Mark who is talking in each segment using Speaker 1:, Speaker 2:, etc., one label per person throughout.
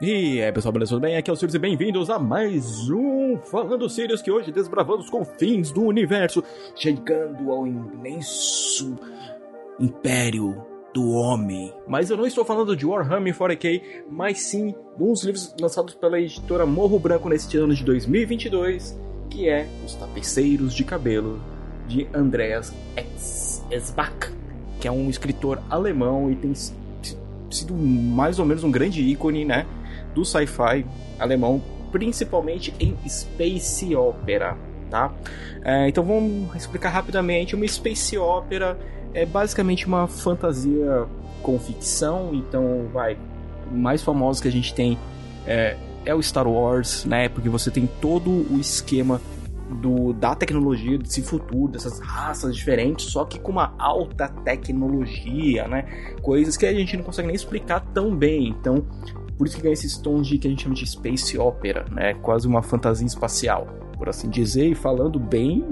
Speaker 1: E aí pessoal, beleza? Tudo bem? Aqui é o Sirius e bem-vindos a mais um Falando Sirius que hoje desbravando os confins do universo, chegando ao imenso império do homem. Mas eu não estou falando de Warhammer 40k, mas sim de uns livros lançados pela editora Morro Branco neste ano de 2022, que é Os Tapeceiros de Cabelo, de Andreas Esbach, que é um escritor alemão e tem sido mais ou menos um grande ícone, né? Do sci-fi alemão, principalmente em space opera, tá? É, então vamos explicar rapidamente. Uma space opera é basicamente uma fantasia com ficção. Então, vai mais famoso que a gente tem é, é o Star Wars, né? Porque você tem todo o esquema do, da tecnologia desse futuro, dessas raças diferentes, só que com uma alta tecnologia, né? Coisas que a gente não consegue nem explicar tão bem. Então, por isso que ganha esses tons de que a gente chama de space opera, né? Quase uma fantasia espacial, por assim dizer, e falando bem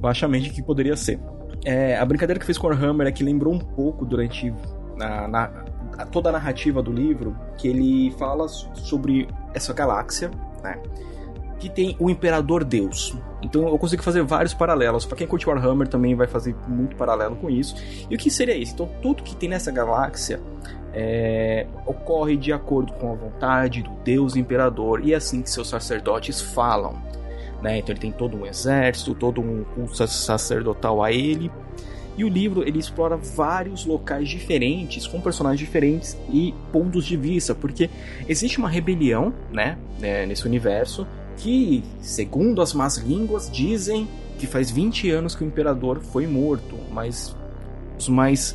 Speaker 1: baixamente que poderia ser. É, a brincadeira que fez com Warhammer é que lembrou um pouco durante na, a, toda a narrativa do livro que ele fala sobre essa galáxia, né? Que tem o Imperador Deus. Então eu consigo fazer vários paralelos. Para quem curte Warhammer também vai fazer muito paralelo com isso. E o que seria isso? Então tudo que tem nessa galáxia é, ocorre de acordo com a vontade do Deus Imperador e é assim que seus sacerdotes falam. Né? Então ele tem todo um exército, todo um culto sacerdotal a ele. E o livro ele explora vários locais diferentes, com personagens diferentes e pontos de vista, porque existe uma rebelião, né, né nesse universo que, segundo as más línguas, dizem que faz 20 anos que o imperador foi morto, mas os mais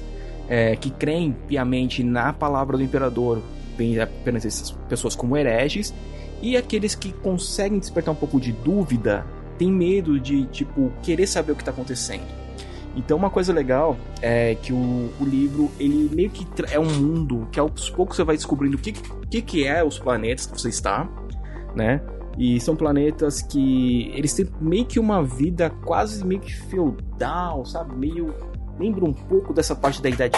Speaker 1: é, que creem piamente na palavra do imperador, bem apenas essas pessoas como hereges, e aqueles que conseguem despertar um pouco de dúvida, têm medo de, tipo, querer saber o que está acontecendo. Então uma coisa legal é que o, o, livro, ele meio que é um mundo que aos poucos você vai descobrindo o que, que, que é os planetas que você está, né? E são planetas que eles têm meio que uma vida quase meio que feudal, sabe? Meio lembra um pouco dessa parte da Idade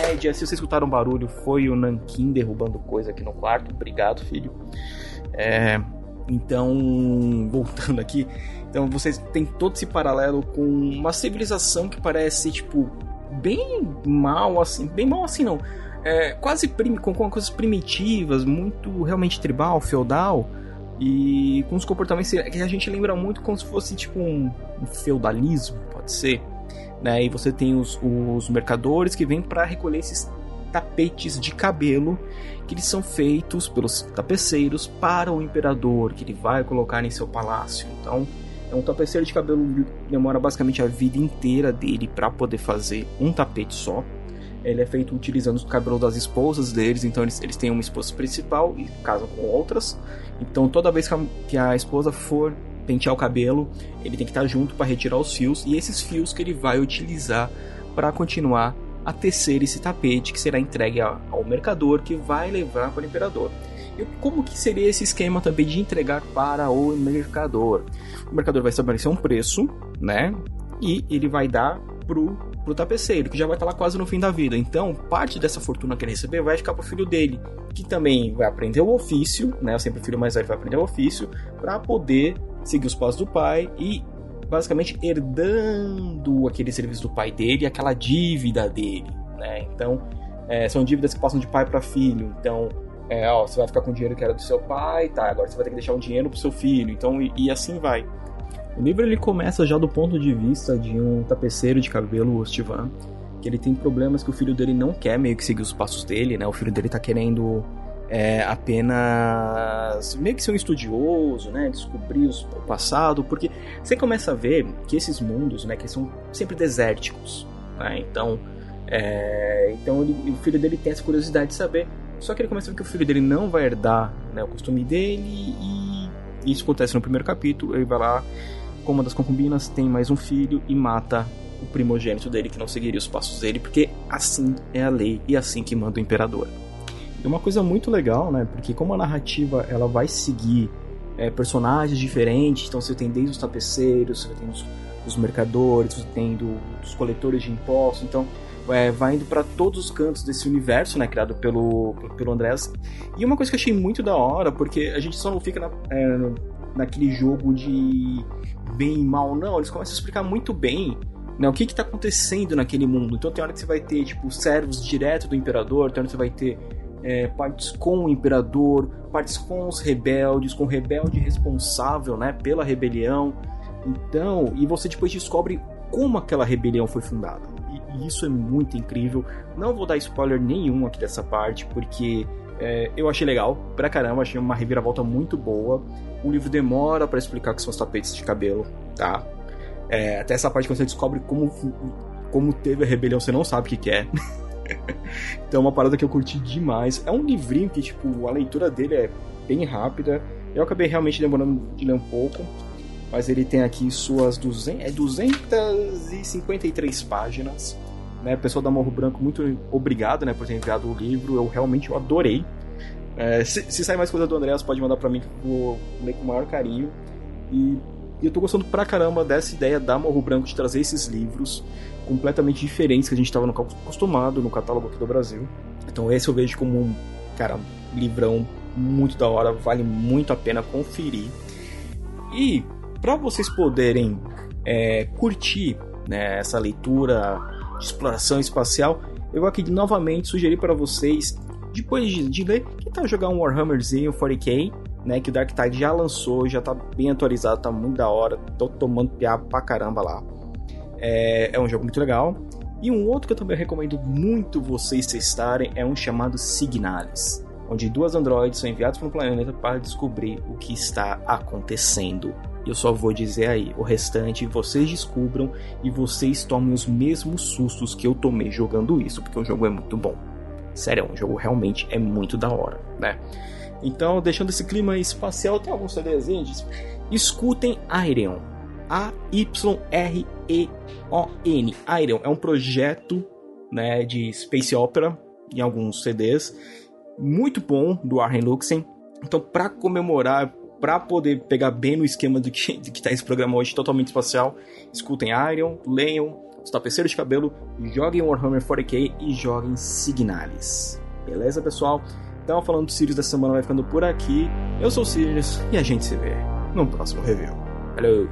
Speaker 1: Média. Se vocês escutaram um barulho, foi o Nankin derrubando coisa aqui no quarto. Obrigado, filho. É, então, voltando aqui, então vocês têm todo esse paralelo com uma civilização que parece tipo bem mal assim, bem mal assim não, é, quase prim, com, com coisas primitivas, muito realmente tribal, feudal e com os comportamentos que a gente lembra muito como se fosse tipo um, um feudalismo, pode ser. Né? E você tem os, os mercadores que vêm para recolher esses tapetes de cabelo que eles são feitos pelos tapeceiros para o imperador, que ele vai colocar em seu palácio. Então, é um tapeceiro de cabelo demora basicamente a vida inteira dele para poder fazer um tapete só. Ele é feito utilizando o cabelo das esposas deles, então eles, eles têm uma esposa principal e casam com outras. Então toda vez que a, que a esposa for pentear o cabelo, ele tem que estar junto para retirar os fios e esses fios que ele vai utilizar para continuar a tecer esse tapete que será entregue ao mercador que vai levar para o imperador. E como que seria esse esquema também de entregar para o mercador? O mercador vai estabelecer um preço, né? E ele vai dar pro, pro tapeceiro, que já vai estar lá quase no fim da vida. Então, parte dessa fortuna que ele receber vai ficar pro filho dele, que também vai aprender o ofício, né? Sempre o filho mais velho vai aprender o ofício, para poder seguir os passos do pai e basicamente herdando aquele serviço do pai dele, aquela dívida dele, né? Então, é, são dívidas que passam de pai para filho. Então, é, ó, você vai ficar com o dinheiro que era do seu pai, tá? Agora você vai ter que deixar um dinheiro pro seu filho. Então, e, e assim vai. O livro ele começa já do ponto de vista de um tapeceiro de cabelo, o Stivan, que ele tem problemas que o filho dele não quer meio que seguir os passos dele, né? O filho dele tá querendo é, apenas meio que ser um estudioso, né? Descobrir os, o passado, porque você começa a ver que esses mundos, né? Que são sempre desérticos, né? Então, é, então ele, o filho dele tem essa curiosidade de saber. Só que ele começa a ver que o filho dele não vai herdar né, o costume dele e isso acontece no primeiro capítulo. Ele vai lá com uma das concubinas, tem mais um filho e mata o primogênito dele que não seguiria os passos dele, porque assim é a lei e assim que manda o imperador. É uma coisa muito legal, né? Porque como a narrativa ela vai seguir é, personagens diferentes, então você tem desde os tapeceiros, você tem os, dos mercadores, você tem do, coletores de impostos, então é, vai indo para todos os cantos desse universo, né, criado pelo, pelo Andrés. E uma coisa que eu achei muito da hora, porque a gente só não fica na, é, naquele jogo de bem e mal, não, eles começam a explicar muito bem né, o que está acontecendo naquele mundo. Então tem hora que você vai ter tipo servos direto do imperador, tem hora que você vai ter é, partes com o imperador, partes com os rebeldes, com o rebelde responsável né, pela rebelião. Então, e você depois descobre como aquela rebelião foi fundada. E, e isso é muito incrível. Não vou dar spoiler nenhum aqui dessa parte, porque é, eu achei legal pra caramba, achei uma reviravolta muito boa. O livro demora para explicar o que são os tapetes de cabelo, tá? É, até essa parte que você descobre como, como teve a rebelião, você não sabe o que, que é. então é uma parada que eu curti demais. É um livrinho que, tipo, a leitura dele é bem rápida. Eu acabei realmente demorando de ler um pouco. Mas ele tem aqui suas 200, é 253 páginas. Né? Pessoal da Morro Branco, muito obrigado né, por ter enviado o livro. Eu realmente adorei. É, se, se, sair mais coisa do André, pode mandar para mim que eu vou ler com o maior carinho. E, e eu tô gostando pra caramba dessa ideia da Morro Branco de trazer esses livros completamente diferentes que a gente estava acostumado no catálogo aqui do Brasil. Então esse eu vejo como um, cara, livrão muito da hora, vale muito a pena conferir. E para vocês poderem é, curtir né, essa leitura de exploração espacial, eu vou aqui novamente sugerir para vocês, depois de, de ler, que tal jogar um Warhammerzinho 40k, né, que o Dark Tide já lançou, já tá bem atualizado, tá muito da hora, tô tomando piada pra caramba lá. É, é um jogo muito legal. E um outro que eu também recomendo muito vocês testarem é um chamado Signalis, onde duas androides são enviados para um planeta para descobrir o que está acontecendo eu só vou dizer aí, o restante vocês descubram e vocês tomem os mesmos sustos que eu tomei jogando isso, porque o jogo é muito bom. Sério, o jogo realmente é muito da hora, né? Então, deixando esse clima espacial, tem alguns CDs indies. Escutem Iron. A-Y-R-E-O-N. Iron é um projeto né, de Space Opera em alguns CDs. Muito bom do Arjen Luxen. Então, para comemorar para poder pegar bem no esquema do que, do que tá esse programa hoje, totalmente espacial, escutem Iron, leiam os tapeceiros de cabelo, joguem Warhammer 40k e joguem Signalis. Beleza, pessoal? Então, falando do Sirius da semana vai ficando por aqui. Eu sou o Sirius e a gente se vê no próximo review. Valeu!